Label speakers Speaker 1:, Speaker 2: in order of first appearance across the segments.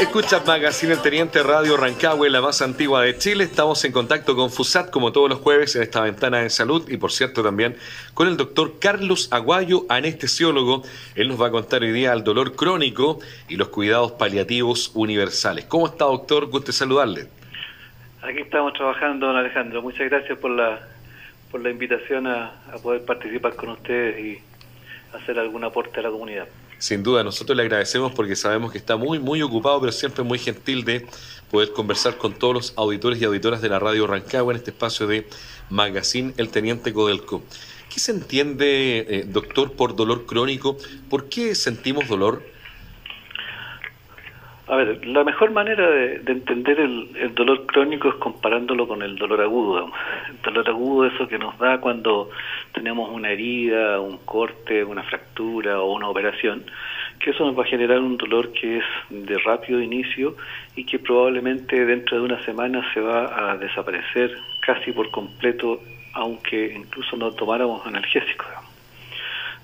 Speaker 1: Escucha Magazine El Teniente Radio Rancagua, la más antigua de Chile. Estamos en contacto con FUSAT como todos los jueves en esta ventana de salud y por cierto también con el doctor Carlos Aguayo, anestesiólogo. Él nos va a contar hoy día el dolor crónico y los cuidados paliativos universales. ¿Cómo está doctor? Guste saludarle.
Speaker 2: Aquí estamos trabajando, don Alejandro. Muchas gracias por la, por la invitación a poder participar con ustedes y hacer algún aporte a la comunidad.
Speaker 1: Sin duda, nosotros le agradecemos porque sabemos que está muy, muy ocupado, pero siempre muy gentil de poder conversar con todos los auditores y auditoras de la radio Rancagua en este espacio de Magazine El Teniente Codelco. ¿Qué se entiende, eh, doctor, por dolor crónico? ¿Por qué sentimos dolor?
Speaker 2: A ver, la mejor manera de, entender el, dolor crónico es comparándolo con el dolor agudo. El dolor agudo es eso que nos da cuando tenemos una herida, un corte, una fractura o una operación, que eso nos va a generar un dolor que es de rápido inicio y que probablemente dentro de una semana se va a desaparecer casi por completo, aunque incluso no tomáramos analgésicos.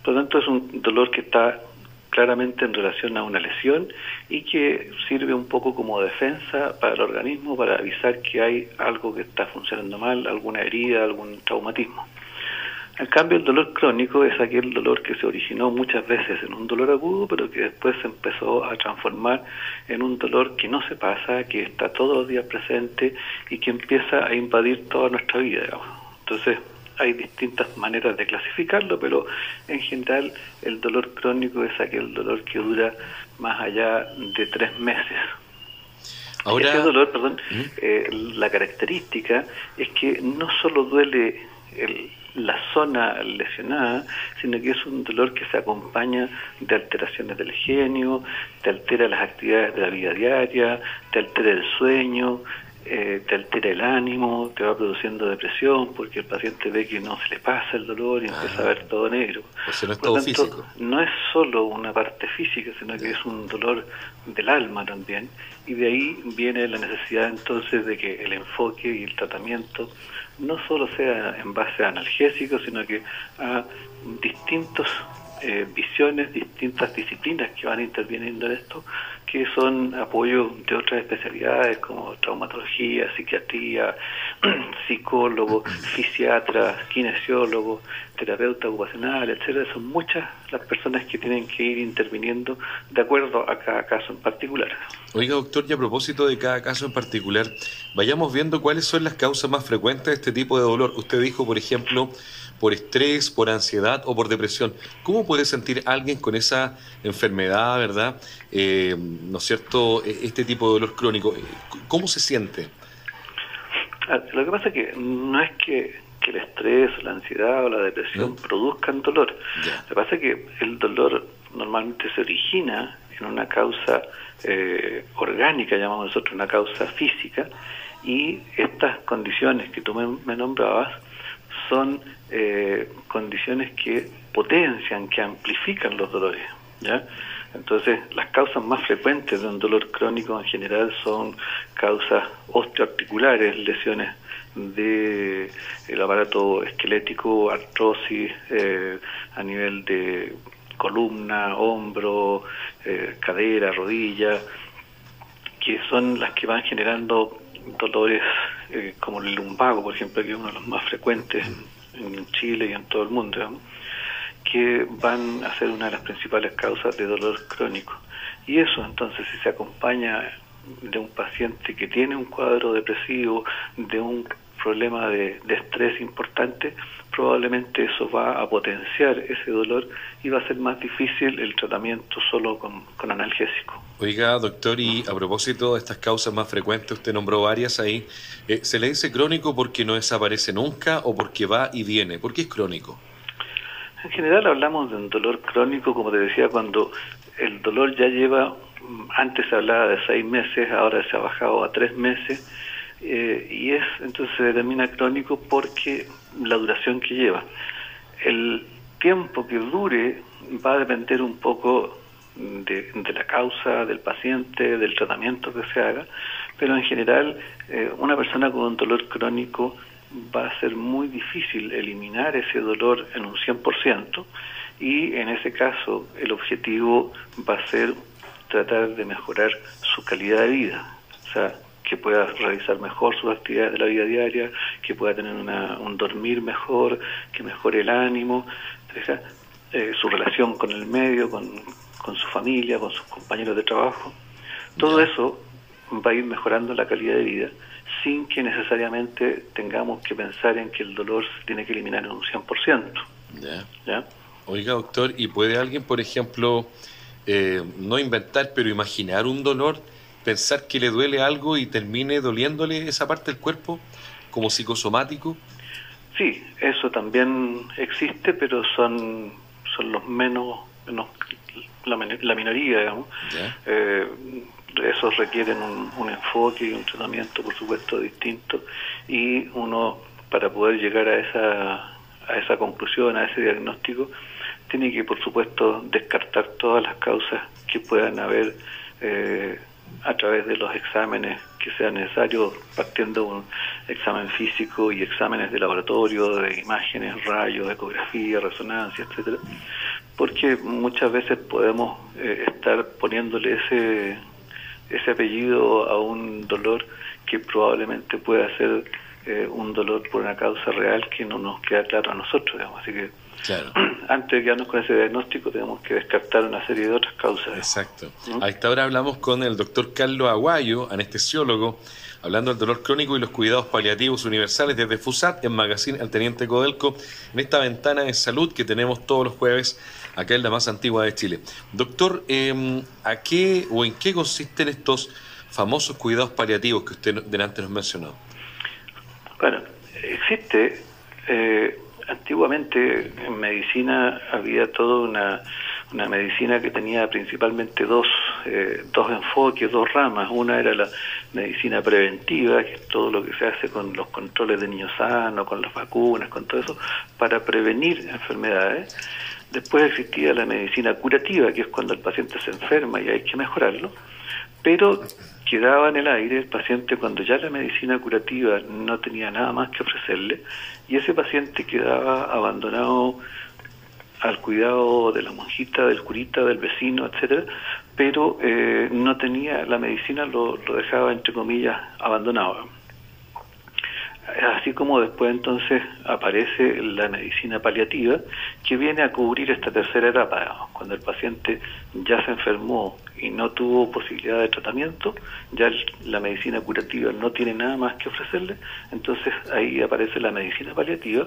Speaker 2: Por lo tanto, es un dolor que está claramente en relación a una lesión y que sirve un poco como defensa para el organismo para avisar que hay algo que está funcionando mal, alguna herida, algún traumatismo. En cambio, el dolor crónico es aquel dolor que se originó muchas veces en un dolor agudo, pero que después se empezó a transformar en un dolor que no se pasa, que está todos los días presente y que empieza a invadir toda nuestra vida. Entonces, hay distintas maneras de clasificarlo, pero en general el dolor crónico es aquel dolor que dura más allá de tres meses. Ahora, este dolor, perdón, ¿Mm? eh, la característica es que no solo duele la zona lesionada, sino que es un dolor que se acompaña de alteraciones del genio, te altera las actividades de la vida diaria, te altera el sueño, eh, te altera el ánimo, te va produciendo depresión porque el paciente ve que no se le pasa el dolor y empieza a ver todo negro.
Speaker 1: no es todo físico.
Speaker 2: No es solo una parte física, sino que es un dolor del alma también. Y de ahí viene la necesidad entonces de que el enfoque y el tratamiento no solo sea en base a analgésicos, sino que a distintos eh, visiones, distintas disciplinas que van interviniendo en esto, que son apoyo de otras especialidades como traumatología, psiquiatría, psicólogo, fisiatra, kinesiólogo, terapeuta ocupacional, etcétera. Son muchas las personas que tienen que ir interviniendo de acuerdo a cada caso en particular.
Speaker 1: Oiga, doctor, y a propósito de cada caso en particular, vayamos viendo cuáles son las causas más frecuentes de este tipo de dolor. Usted dijo, por ejemplo, por estrés, por ansiedad o por depresión. ¿Cómo puede sentir alguien con esa enfermedad, verdad? Eh, ¿No es cierto? E, este tipo de dolor crónico. ¿Cómo se siente?
Speaker 2: Ah, lo que pasa es que no es que, el estrés, la ansiedad o la depresión produzcan dolor. Lo que pasa es que el dolor normalmente se origina en una causa eh, orgánica, llamamos nosotros una causa física, y estas condiciones que tú me nombrabas son eh, condiciones que potencian, que amplifican los dolores. ¿ya? Entonces, las causas más frecuentes de un dolor crónico en general son causas osteoarticulares, lesiones del el aparato esquelético, artrosis eh, a nivel de columna, hombro, eh, cadera, rodilla, que son las que van generando dolores eh, como el lumbago, por ejemplo, que es uno de los más frecuentes en Chile y en todo el mundo, que van a ser una de las principales causas de dolor crónico. Y eso entonces si se acompaña de un paciente que tiene un cuadro depresivo, de un problema de, estrés importante, probablemente eso va a potenciar ese dolor y va a ser más difícil el tratamiento solo con, con analgésico.
Speaker 1: Oiga, doctor, y a propósito de estas causas más frecuentes, usted nombró varias ahí, eh, ¿se le dice crónico porque no desaparece nunca o porque va y viene? ¿Por qué es crónico?
Speaker 2: En general hablamos de un dolor crónico, como te decía, cuando el dolor ya lleva, antes se hablaba de seis meses, ahora se ha bajado a tres meses, eh, y es entonces se determina crónico porque la duración que lleva. El tiempo que dure va a depender un poco de, la causa del paciente, del tratamiento que se haga, pero en general eh, una persona con un dolor crónico va a ser muy difícil eliminar ese dolor en un 100% y en ese caso el objetivo va a ser tratar de mejorar su calidad de vida. Que pueda realizar mejor sus actividades de la vida diaria, que pueda tener un dormir mejor, que mejore el ánimo, eh, su relación con el medio, con, con, su familia, con sus compañeros de trabajo. Todo eso va a ir mejorando la calidad de vida sin que necesariamente tengamos que pensar en que el dolor se tiene que eliminar en un 100%. Ya.
Speaker 1: ¿Ya? Oiga, doctor, ¿y puede alguien, por ejemplo, eh, no inventar, pero imaginar un dolor, pensar que le duele algo y termine doliéndole esa parte del cuerpo como psicosomático?
Speaker 2: Sí, eso también existe, pero son, son los menos, menos la, minoría, digamos. Eh, esos requieren un, un, enfoque y un tratamiento, por supuesto, distinto. Y uno, para poder llegar a esa, a esa conclusión, a ese diagnóstico, tiene que, por supuesto, descartar todas las causas que puedan haber eh, a través de los exámenes que sean necesarios, partiendo de un examen físico y exámenes de laboratorio, de imágenes, rayos, ecografía, resonancia, etcétera, porque muchas veces podemos eh, estar poniéndole ese ese apellido a un dolor que probablemente pueda ser eh, un dolor por una causa real que no nos queda claro a nosotros, digamos. Así que antes de quedarnos con ese diagnóstico tenemos que descartar una serie de otras causas.
Speaker 1: Exacto. A esta hora hablamos con el doctor Carlos Aguayo, anestesiólogo, hablando del dolor crónico y los cuidados paliativos universales desde FUSAT en Magazine al Teniente Codelco, en esta ventana de salud que tenemos todos los jueves acá en la más antigua de Chile. Doctor, em, ¿a qué o en qué consisten estos famosos cuidados paliativos que usted delante nos mencionó?
Speaker 2: Bueno, existe eh, antiguamente en medicina había toda una, una medicina que tenía principalmente dos, eh, dos enfoques, dos ramas. Una era la medicina preventiva, que es todo lo que se hace con los controles de niños sanos, con las vacunas, con todo eso, para prevenir enfermedades. Después existía la medicina curativa, que es cuando el paciente se enferma y hay que mejorarlo. Pero quedaba en el aire el paciente cuando ya la medicina curativa no tenía nada más que ofrecerle y ese paciente quedaba abandonado al cuidado de la monjita, del curita, del vecino, etcétera, pero eh, no tenía la medicina lo, lo dejaba entre comillas abandonado así como después entonces aparece la medicina paliativa que viene a cubrir esta tercera etapa, cuando el paciente ya se enfermó y no tuvo posibilidad de tratamiento, ya la medicina curativa no tiene nada más que ofrecerle, entonces ahí aparece la medicina paliativa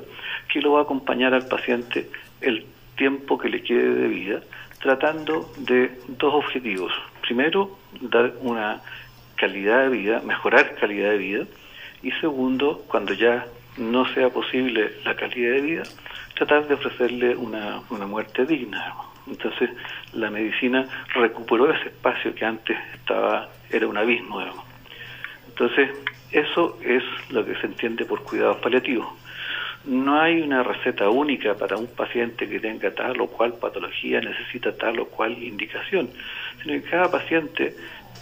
Speaker 2: que lo va a acompañar al paciente el tiempo que le quede de vida, tratando de dos objetivos. Primero, dar una calidad de vida, mejorar calidad de vida, y segundo, cuando ya no sea posible la calidad de vida, tratar de ofrecerle una, una muerte digna. Entonces, la medicina recuperó ese espacio que antes estaba era un abismo. Entonces, eso es lo que se entiende por cuidados paliativos. No hay una receta única para un paciente que tenga tal o cual patología, necesita tal o cual indicación, sino que cada paciente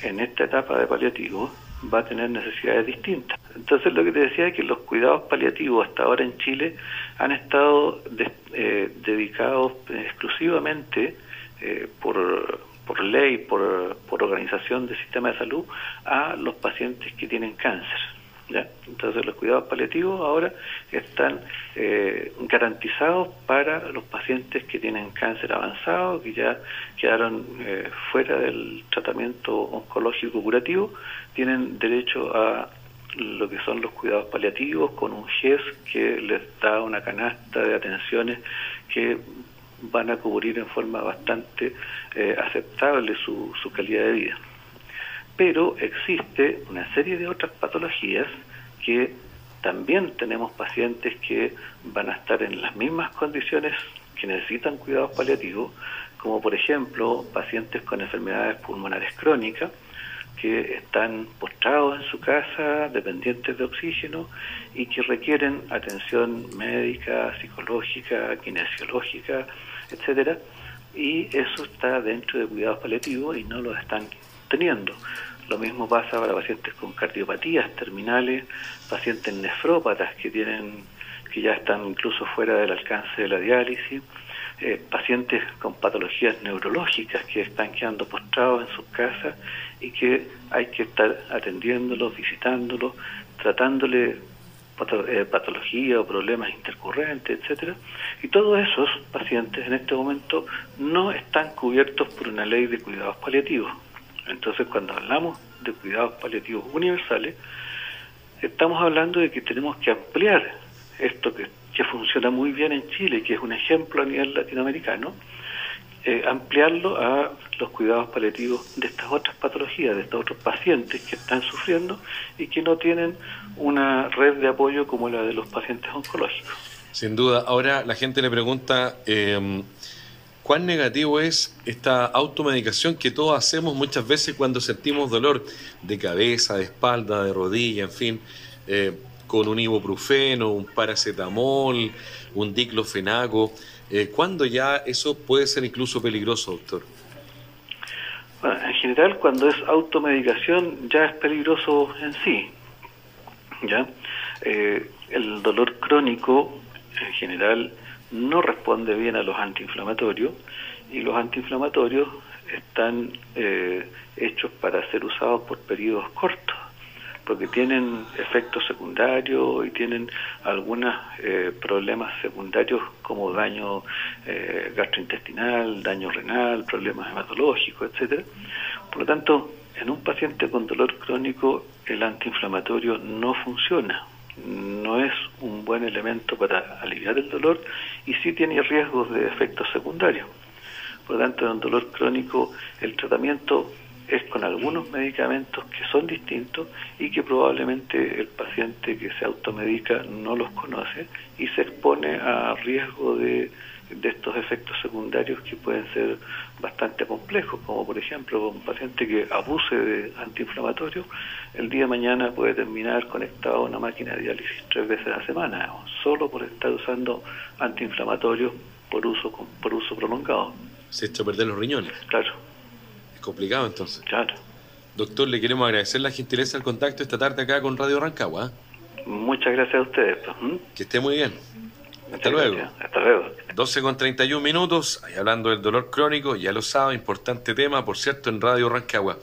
Speaker 2: en esta etapa de paliativo va a tener necesidades distintas. Entonces lo que te decía es que los cuidados paliativos hasta ahora en Chile han estado eh, dedicados exclusivamente eh, por, por ley, por, por organización del sistema de salud a los pacientes que tienen cáncer. ¿Ya? Entonces los cuidados paliativos ahora están eh, garantizados para los pacientes que tienen cáncer avanzado, que ya quedaron eh, fuera del tratamiento oncológico curativo, tienen derecho a lo que son los cuidados paliativos con un GES que les da una canasta de atenciones que van a cubrir en forma bastante eh, aceptable su, su calidad de vida pero existe una serie de otras patologías que también tenemos pacientes que van a estar en las mismas condiciones que necesitan cuidados paliativos, como por ejemplo pacientes con enfermedades pulmonares crónicas que están postrados en su casa, dependientes de oxígeno y que requieren atención médica, psicológica, kinesiológica, etcétera, y eso está dentro de cuidados paliativos y no lo están teniendo. Lo mismo pasa para pacientes con cardiopatías terminales, pacientes nefrópatas que tienen que ya están incluso fuera del alcance de la diálisis, eh, pacientes con patologías neurológicas que están quedando postrados en sus casas y que hay que estar atendiéndolos, visitándolos, tratándole eh, patología o problemas intercurrentes, etcétera, y todos esos pacientes en este momento no están cubiertos por una ley de cuidados paliativos. Entonces, cuando hablamos de cuidados paliativos universales, estamos hablando de que tenemos que ampliar esto que, funciona muy bien en Chile, que es un ejemplo a nivel latinoamericano, eh, ampliarlo a los cuidados paliativos de estas otras patologías, de estos otros pacientes que están sufriendo y que no tienen una red de apoyo como la de los pacientes oncológicos.
Speaker 1: Sin duda. Ahora la gente le pregunta, eh, ¿cuán negativo es esta automedicación que todos hacemos muchas veces cuando sentimos dolor de cabeza, de espalda, de rodilla, en fin? Eh, con un ibuprofeno, un paracetamol, un diclofenaco. Eh, ¿Cuándo ya eso puede ser incluso peligroso, doctor?
Speaker 2: En general, cuando es automedicación ya es peligroso en sí. ¿ya? Eh, el dolor crónico, en general, no responde bien a los antiinflamatorios y los antiinflamatorios están eh, hechos para ser usados por periodos cortos porque tienen efectos secundarios y tienen algunos eh, problemas secundarios como daño eh, gastrointestinal, daño renal, problemas hematológicos, etcétera. Por lo tanto, en un paciente con dolor crónico el antiinflamatorio no funciona, no es un buen elemento para aliviar el dolor y sí tiene riesgos de efectos secundarios. Por lo tanto, en un dolor crónico el tratamiento es con algunos medicamentos que son distintos y que probablemente el paciente que se automedica no los conoce y se expone a riesgo de, de estos efectos secundarios que pueden ser bastante complejos, como por ejemplo un paciente que abuse de antiinflamatorios, el día de mañana puede terminar conectado a una máquina de diálisis tres veces a la semana, solo por estar usando antiinflamatorios por uso, por uso prolongado.
Speaker 1: Se echa a perder los riñones.
Speaker 2: Claro
Speaker 1: complicado entonces.
Speaker 2: Claro.
Speaker 1: Doctor, le queremos agradecer la gentileza del contacto esta tarde acá con Radio Rancagua.
Speaker 2: Muchas gracias a ustedes.
Speaker 1: Pues, Que esté muy bien. Hasta luego.
Speaker 2: Hasta luego.
Speaker 1: 12 con 31 minutos, ahí hablando del dolor crónico, ya lo sabe, importante tema, por cierto, en Radio Rancagua.